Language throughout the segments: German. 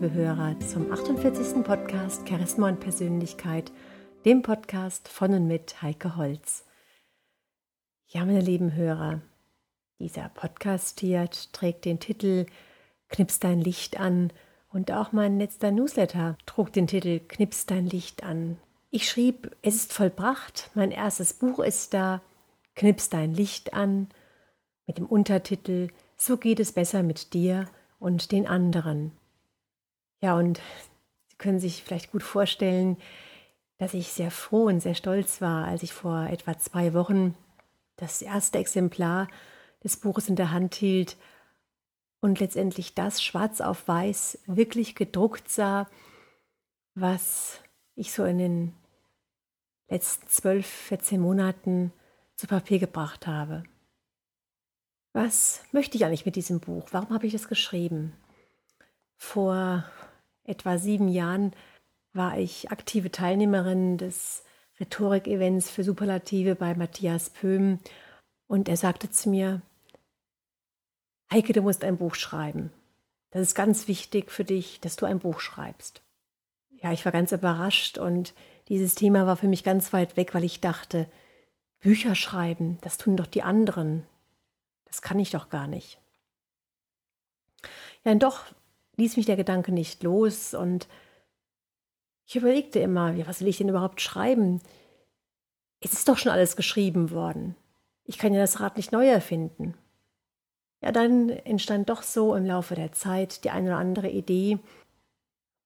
liebe Hörer, zum 48. Podcast Charisma und Persönlichkeit, dem Podcast von und mit Heike Holz. Ja, meine lieben Hörer, dieser Podcast hier trägt den Titel Knips dein Licht an und auch mein letzter Newsletter trug den Titel Knips dein Licht an. Ich schrieb, es ist vollbracht, mein erstes Buch ist da, Knips dein Licht an, mit dem Untertitel So geht es besser mit dir und den anderen. Ja, und Sie können sich vielleicht gut vorstellen, dass ich sehr froh und sehr stolz war, als ich vor etwa zwei Wochen das erste Exemplar des Buches in der Hand hielt und letztendlich das schwarz auf weiß wirklich gedruckt sah, was ich so in den letzten zwölf, 14 Monaten zu Papier gebracht habe. Was möchte ich eigentlich mit diesem Buch? Warum habe ich es geschrieben? Vor etwa sieben Jahren war ich aktive Teilnehmerin des Rhetorik-Events für Superlative bei Matthias Pöhm und er sagte zu mir, Heike, du musst ein Buch schreiben. Das ist ganz wichtig für dich, dass du ein Buch schreibst. Ja, ich war ganz überrascht und dieses Thema war für mich ganz weit weg, weil ich dachte, Bücher schreiben, das tun doch die anderen. Das kann ich doch gar nicht. Ja, und doch ließ mich der Gedanke nicht los und ich überlegte immer, ja, was will ich denn überhaupt schreiben? Es ist doch schon alles geschrieben worden. Ich kann ja das Rad nicht neu erfinden. Ja, dann entstand doch so im Laufe der Zeit die eine oder andere Idee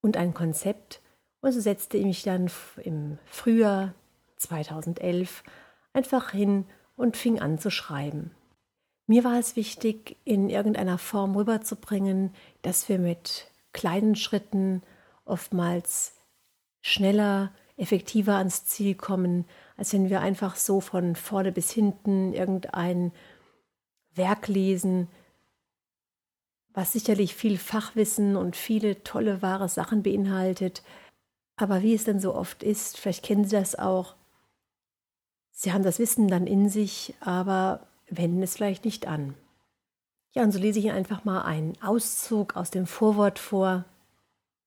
und ein Konzept. Und so setzte ich mich dann im Frühjahr 2011 einfach hin und fing an zu schreiben. Mir war es wichtig, in irgendeiner Form rüberzubringen, dass wir mit kleinen Schritten oftmals schneller, effektiver ans Ziel kommen, als wenn wir einfach so von vorne bis hinten irgendein Werk lesen, was sicherlich viel Fachwissen und viele tolle, wahre Sachen beinhaltet. Aber wie es denn so oft ist, vielleicht kennen Sie das auch, Sie haben das Wissen dann in sich, aber wenden es vielleicht nicht an. Ja, und so lese ich Ihnen einfach mal einen Auszug aus dem Vorwort vor,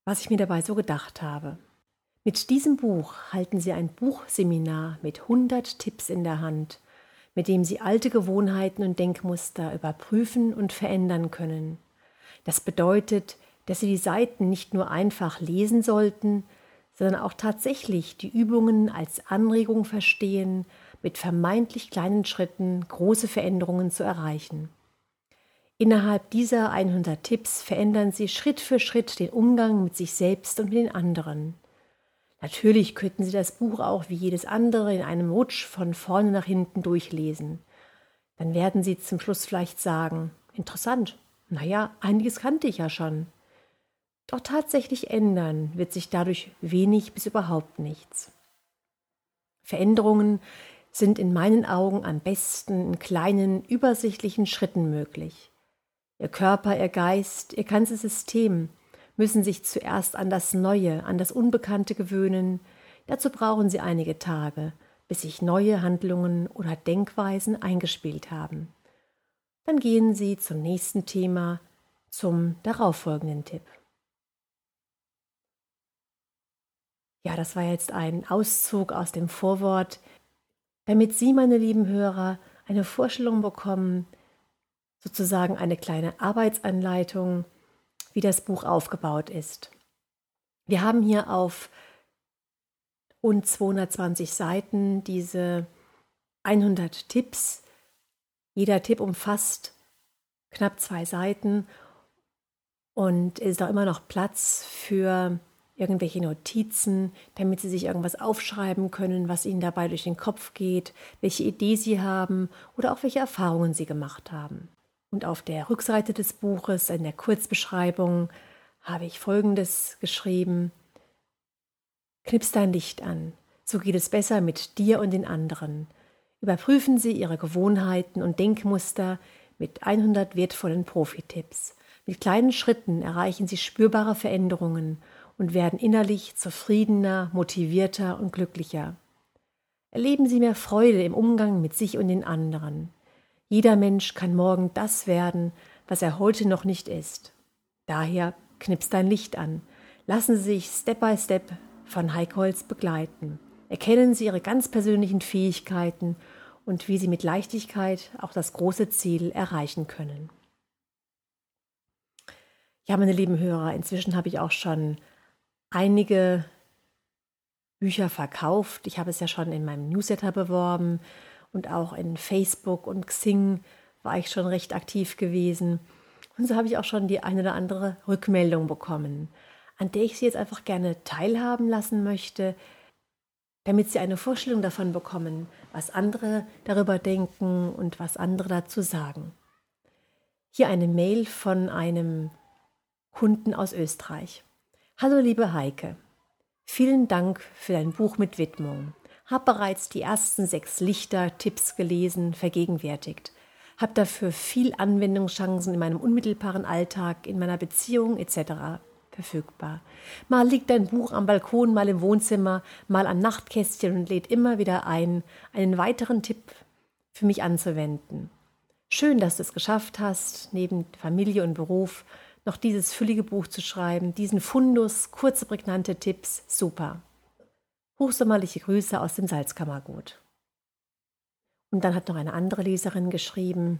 was ich mir dabei so gedacht habe. Mit diesem Buch halten Sie ein Buchseminar mit 100 Tipps in der Hand, mit dem Sie alte Gewohnheiten und Denkmuster überprüfen und verändern können. Das bedeutet, dass Sie die Seiten nicht nur einfach lesen sollten, sondern auch tatsächlich die Übungen als Anregung verstehen mit vermeintlich kleinen Schritten große Veränderungen zu erreichen. Innerhalb dieser 100 Tipps verändern Sie Schritt für Schritt den Umgang mit sich selbst und mit den anderen. Natürlich könnten Sie das Buch auch wie jedes andere in einem Rutsch von vorne nach hinten durchlesen. Dann werden Sie zum Schluss vielleicht sagen, interessant, naja, einiges kannte ich ja schon. Doch tatsächlich ändern wird sich dadurch wenig bis überhaupt nichts. Veränderungen sind in meinen Augen am besten in kleinen, übersichtlichen Schritten möglich. Ihr Körper, Ihr Geist, Ihr ganzes System müssen sich zuerst an das Neue, an das Unbekannte gewöhnen. Dazu brauchen Sie einige Tage, bis sich neue Handlungen oder Denkweisen eingespielt haben. Dann gehen Sie zum nächsten Thema, zum darauffolgenden Tipp. Ja, das war jetzt ein Auszug aus dem Vorwort damit Sie, meine lieben Hörer, eine Vorstellung bekommen, sozusagen eine kleine Arbeitsanleitung, wie das Buch aufgebaut ist. Wir haben hier auf rund 220 Seiten diese 100 Tipps. Jeder Tipp umfasst knapp zwei Seiten und ist auch immer noch Platz für irgendwelche Notizen, damit Sie sich irgendwas aufschreiben können, was Ihnen dabei durch den Kopf geht, welche Idee Sie haben oder auch welche Erfahrungen Sie gemacht haben. Und auf der Rückseite des Buches, in der Kurzbeschreibung, habe ich Folgendes geschrieben. Knips dein Licht an, so geht es besser mit dir und den anderen. Überprüfen Sie Ihre Gewohnheiten und Denkmuster mit 100 wertvollen Profi-Tipps. Mit kleinen Schritten erreichen Sie spürbare Veränderungen und werden innerlich zufriedener, motivierter und glücklicher. Erleben Sie mehr Freude im Umgang mit sich und den anderen. Jeder Mensch kann morgen das werden, was er heute noch nicht ist. Daher Knips dein Licht an. Lassen Sie sich Step by Step von Heike Holz begleiten. Erkennen Sie Ihre ganz persönlichen Fähigkeiten und wie Sie mit Leichtigkeit auch das große Ziel erreichen können. Ja, meine lieben Hörer, inzwischen habe ich auch schon einige Bücher verkauft. Ich habe es ja schon in meinem Newsletter beworben und auch in Facebook und Xing war ich schon recht aktiv gewesen. Und so habe ich auch schon die eine oder andere Rückmeldung bekommen, an der ich Sie jetzt einfach gerne teilhaben lassen möchte, damit Sie eine Vorstellung davon bekommen, was andere darüber denken und was andere dazu sagen. Hier eine Mail von einem Kunden aus Österreich. Hallo liebe Heike, vielen Dank für dein Buch mit Widmung. Hab bereits die ersten sechs Lichter-Tipps gelesen, vergegenwärtigt habe dafür viel Anwendungschancen in meinem unmittelbaren Alltag, in meiner Beziehung etc. verfügbar. Mal liegt ein Buch am Balkon, mal im Wohnzimmer, mal am Nachtkästchen und lädt immer wieder ein, einen weiteren Tipp für mich anzuwenden. Schön, dass du es geschafft hast, neben Familie und Beruf noch dieses füllige Buch zu schreiben, diesen Fundus, kurze, prägnante Tipps, super. Hochsommerliche Grüße aus dem Salzkammergut. Und dann hat noch eine andere Leserin geschrieben,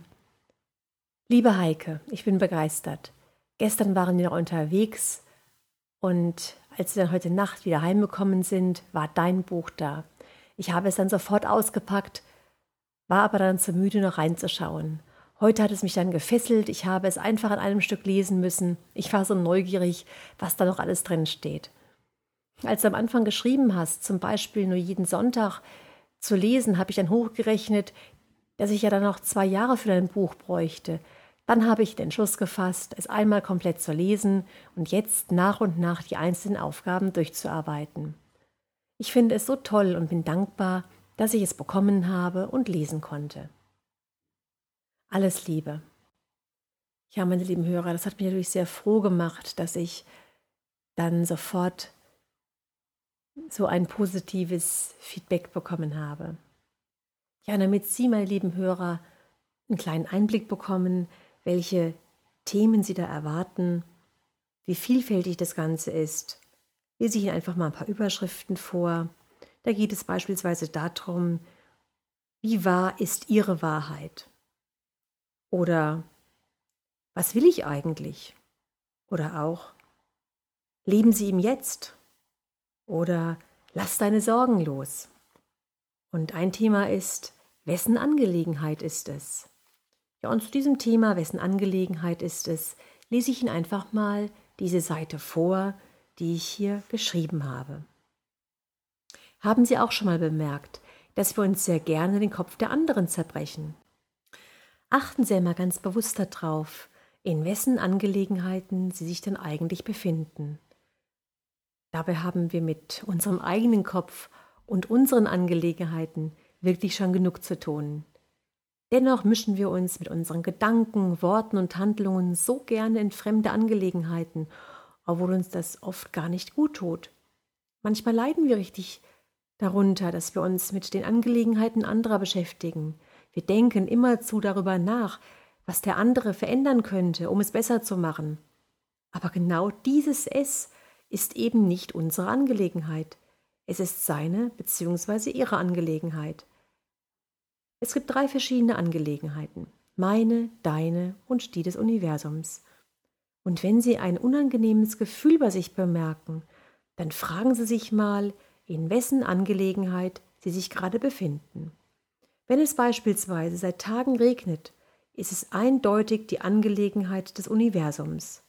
Liebe Heike, ich bin begeistert. Gestern waren wir noch unterwegs und als wir dann heute Nacht wieder heimgekommen sind, war dein Buch da. Ich habe es dann sofort ausgepackt, war aber dann zu müde, noch reinzuschauen. Heute hat es mich dann gefesselt, ich habe es einfach in einem Stück lesen müssen. Ich war so neugierig, was da noch alles drin steht. Als du am Anfang geschrieben hast, zum Beispiel nur jeden Sonntag, zu lesen, habe ich dann hochgerechnet, dass ich ja dann noch zwei Jahre für dein Buch bräuchte. Dann habe ich den Entschluss gefasst, es einmal komplett zu lesen und jetzt nach und nach die einzelnen Aufgaben durchzuarbeiten. Ich finde es so toll und bin dankbar, dass ich es bekommen habe und lesen konnte. Alles Liebe. Ja, meine lieben Hörer, das hat mich natürlich sehr froh gemacht, dass ich dann sofort so ein positives Feedback bekommen habe. Ja, damit Sie, meine lieben Hörer, einen kleinen Einblick bekommen, welche Themen Sie da erwarten, wie vielfältig das Ganze ist, lese ich Ihnen einfach mal ein paar Überschriften vor. Da geht es beispielsweise darum, wie wahr ist Ihre Wahrheit? Oder was will ich eigentlich? Oder auch, leben Sie im Jetzt? Oder lass deine Sorgen los. Und ein Thema ist, wessen Angelegenheit ist es? Ja, und zu diesem Thema, wessen Angelegenheit ist es, lese ich Ihnen einfach mal diese Seite vor, die ich hier geschrieben habe. Haben Sie auch schon mal bemerkt, dass wir uns sehr gerne den Kopf der anderen zerbrechen? Achten Sie einmal ganz bewusst darauf, in wessen Angelegenheiten Sie sich denn eigentlich befinden. Dabei haben wir mit unserem eigenen Kopf und unseren Angelegenheiten wirklich schon genug zu tun. Dennoch mischen wir uns mit unseren Gedanken, Worten und Handlungen so gerne in fremde Angelegenheiten, obwohl uns das oft gar nicht gut tut. Manchmal leiden wir richtig darunter, dass wir uns mit den Angelegenheiten anderer beschäftigen. Wir denken immerzu darüber nach, was der andere verändern könnte, um es besser zu machen. Aber genau dieses Es ist eben nicht unsere Angelegenheit. Es ist seine bzw. ihre Angelegenheit. Es gibt drei verschiedene Angelegenheiten. Meine, deine und die des Universums. Und wenn Sie ein unangenehmes Gefühl bei sich bemerken, dann fragen Sie sich mal, in wessen Angelegenheit Sie sich gerade befinden. Wenn es beispielsweise seit Tagen regnet, ist es eindeutig die Angelegenheit des Universums.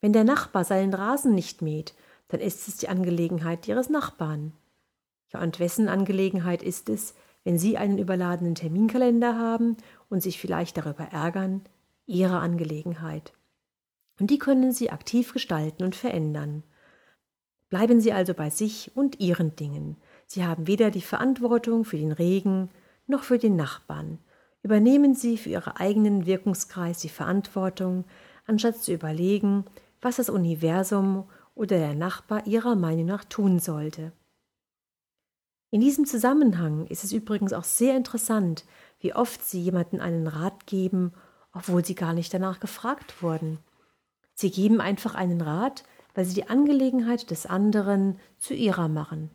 Wenn der Nachbar seinen Rasen nicht mäht, dann ist es die Angelegenheit Ihres Nachbarn. Ja, und wessen Angelegenheit ist es, wenn Sie einen überladenen Terminkalender haben und sich vielleicht darüber ärgern? Ihre Angelegenheit. Und die können Sie aktiv gestalten und verändern. Bleiben Sie also bei sich und Ihren Dingen. Sie haben weder die Verantwortung für den Regen noch für den Nachbarn. Übernehmen Sie für Ihren eigenen Wirkungskreis die Verantwortung, anstatt zu überlegen, was das Universum oder der Nachbar Ihrer Meinung nach tun sollte. In diesem Zusammenhang ist es übrigens auch sehr interessant, wie oft Sie jemanden einen Rat geben, obwohl Sie gar nicht danach gefragt wurden. Sie geben einfach einen Rat, weil Sie die Angelegenheit des anderen zu Ihrer machen.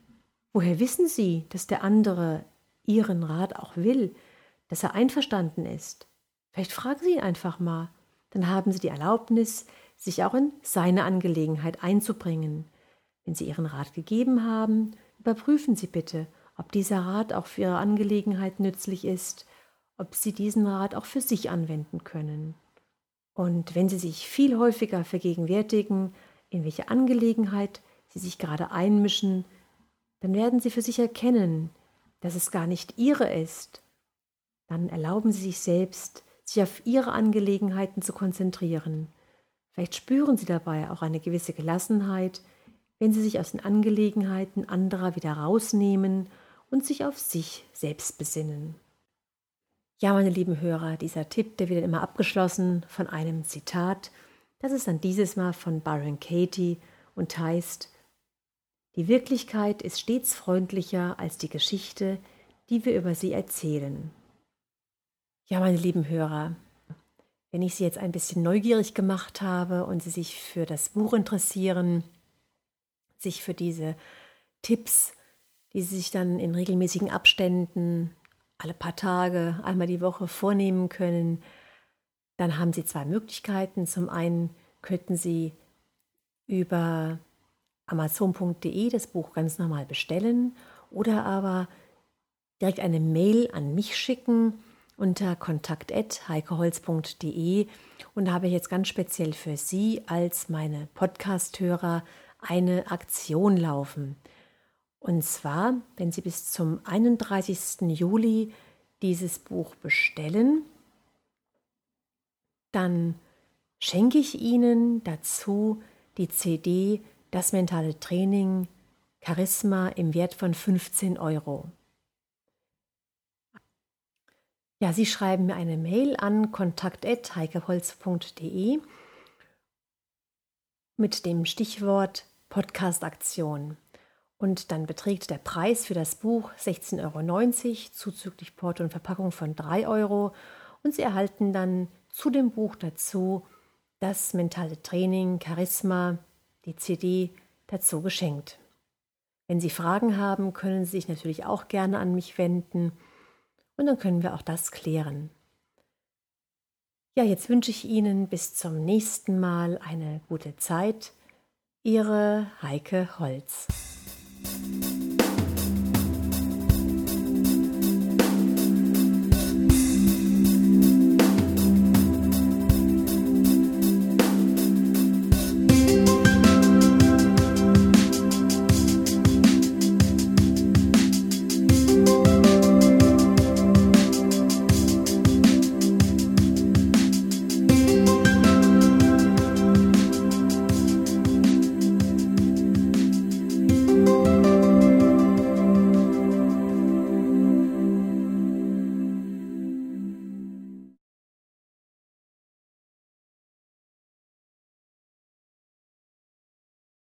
Woher wissen Sie, dass der andere Ihren Rat auch will, dass er einverstanden ist? Vielleicht fragen Sie ihn einfach mal. Dann haben Sie die Erlaubnis, sich auch in seine Angelegenheit einzubringen. Wenn Sie Ihren Rat gegeben haben, überprüfen Sie bitte, ob dieser Rat auch für Ihre Angelegenheit nützlich ist, ob Sie diesen Rat auch für sich anwenden können. Und wenn Sie sich viel häufiger vergegenwärtigen, in welche Angelegenheit Sie sich gerade einmischen, dann werden Sie für sich erkennen, dass es gar nicht Ihre ist. Dann erlauben Sie sich selbst, sich auf Ihre Angelegenheiten zu konzentrieren. Vielleicht spüren Sie dabei auch eine gewisse Gelassenheit, wenn Sie sich aus den Angelegenheiten anderer wieder rausnehmen und sich auf sich selbst besinnen. Ja, meine lieben Hörer, dieser Tipp, der wird immer abgeschlossen von einem Zitat. Das ist dann dieses Mal von Byron Katie und heißt, die Wirklichkeit ist stets freundlicher als die Geschichte, die wir über sie erzählen. Ja, meine lieben Hörer, wenn ich Sie jetzt ein bisschen neugierig gemacht habe und Sie sich für das Buch interessieren, sich für diese Tipps, die Sie sich dann in regelmäßigen Abständen alle paar Tage, einmal die Woche vornehmen können, dann haben Sie zwei Möglichkeiten. Zum einen könnten Sie über amazon.de das Buch ganz normal bestellen oder aber direkt eine Mail an mich schicken unter kontakt.heikeholz.de und habe jetzt ganz speziell für Sie als meine Podcast-Hörer eine Aktion laufen. Und zwar, wenn Sie bis zum 31. Juli dieses Buch bestellen, dann schenke ich Ihnen dazu die CD Das mentale Training Charisma im Wert von 15 Euro. Ja, Sie schreiben mir eine Mail an kontakt.heikeholz.de mit dem Stichwort Podcast-Aktion. Und dann beträgt der Preis für das Buch 16,90 Euro zuzüglich Porto und Verpackung von 3 Euro. Und Sie erhalten dann zu dem Buch dazu das mentale Training Charisma, die CD dazu geschenkt. Wenn Sie Fragen haben, können Sie sich natürlich auch gerne an mich wenden und dann können wir auch das klären. Ja, jetzt wünsche ich Ihnen bis zum nächsten Mal eine gute Zeit. Ihre Heike Holz.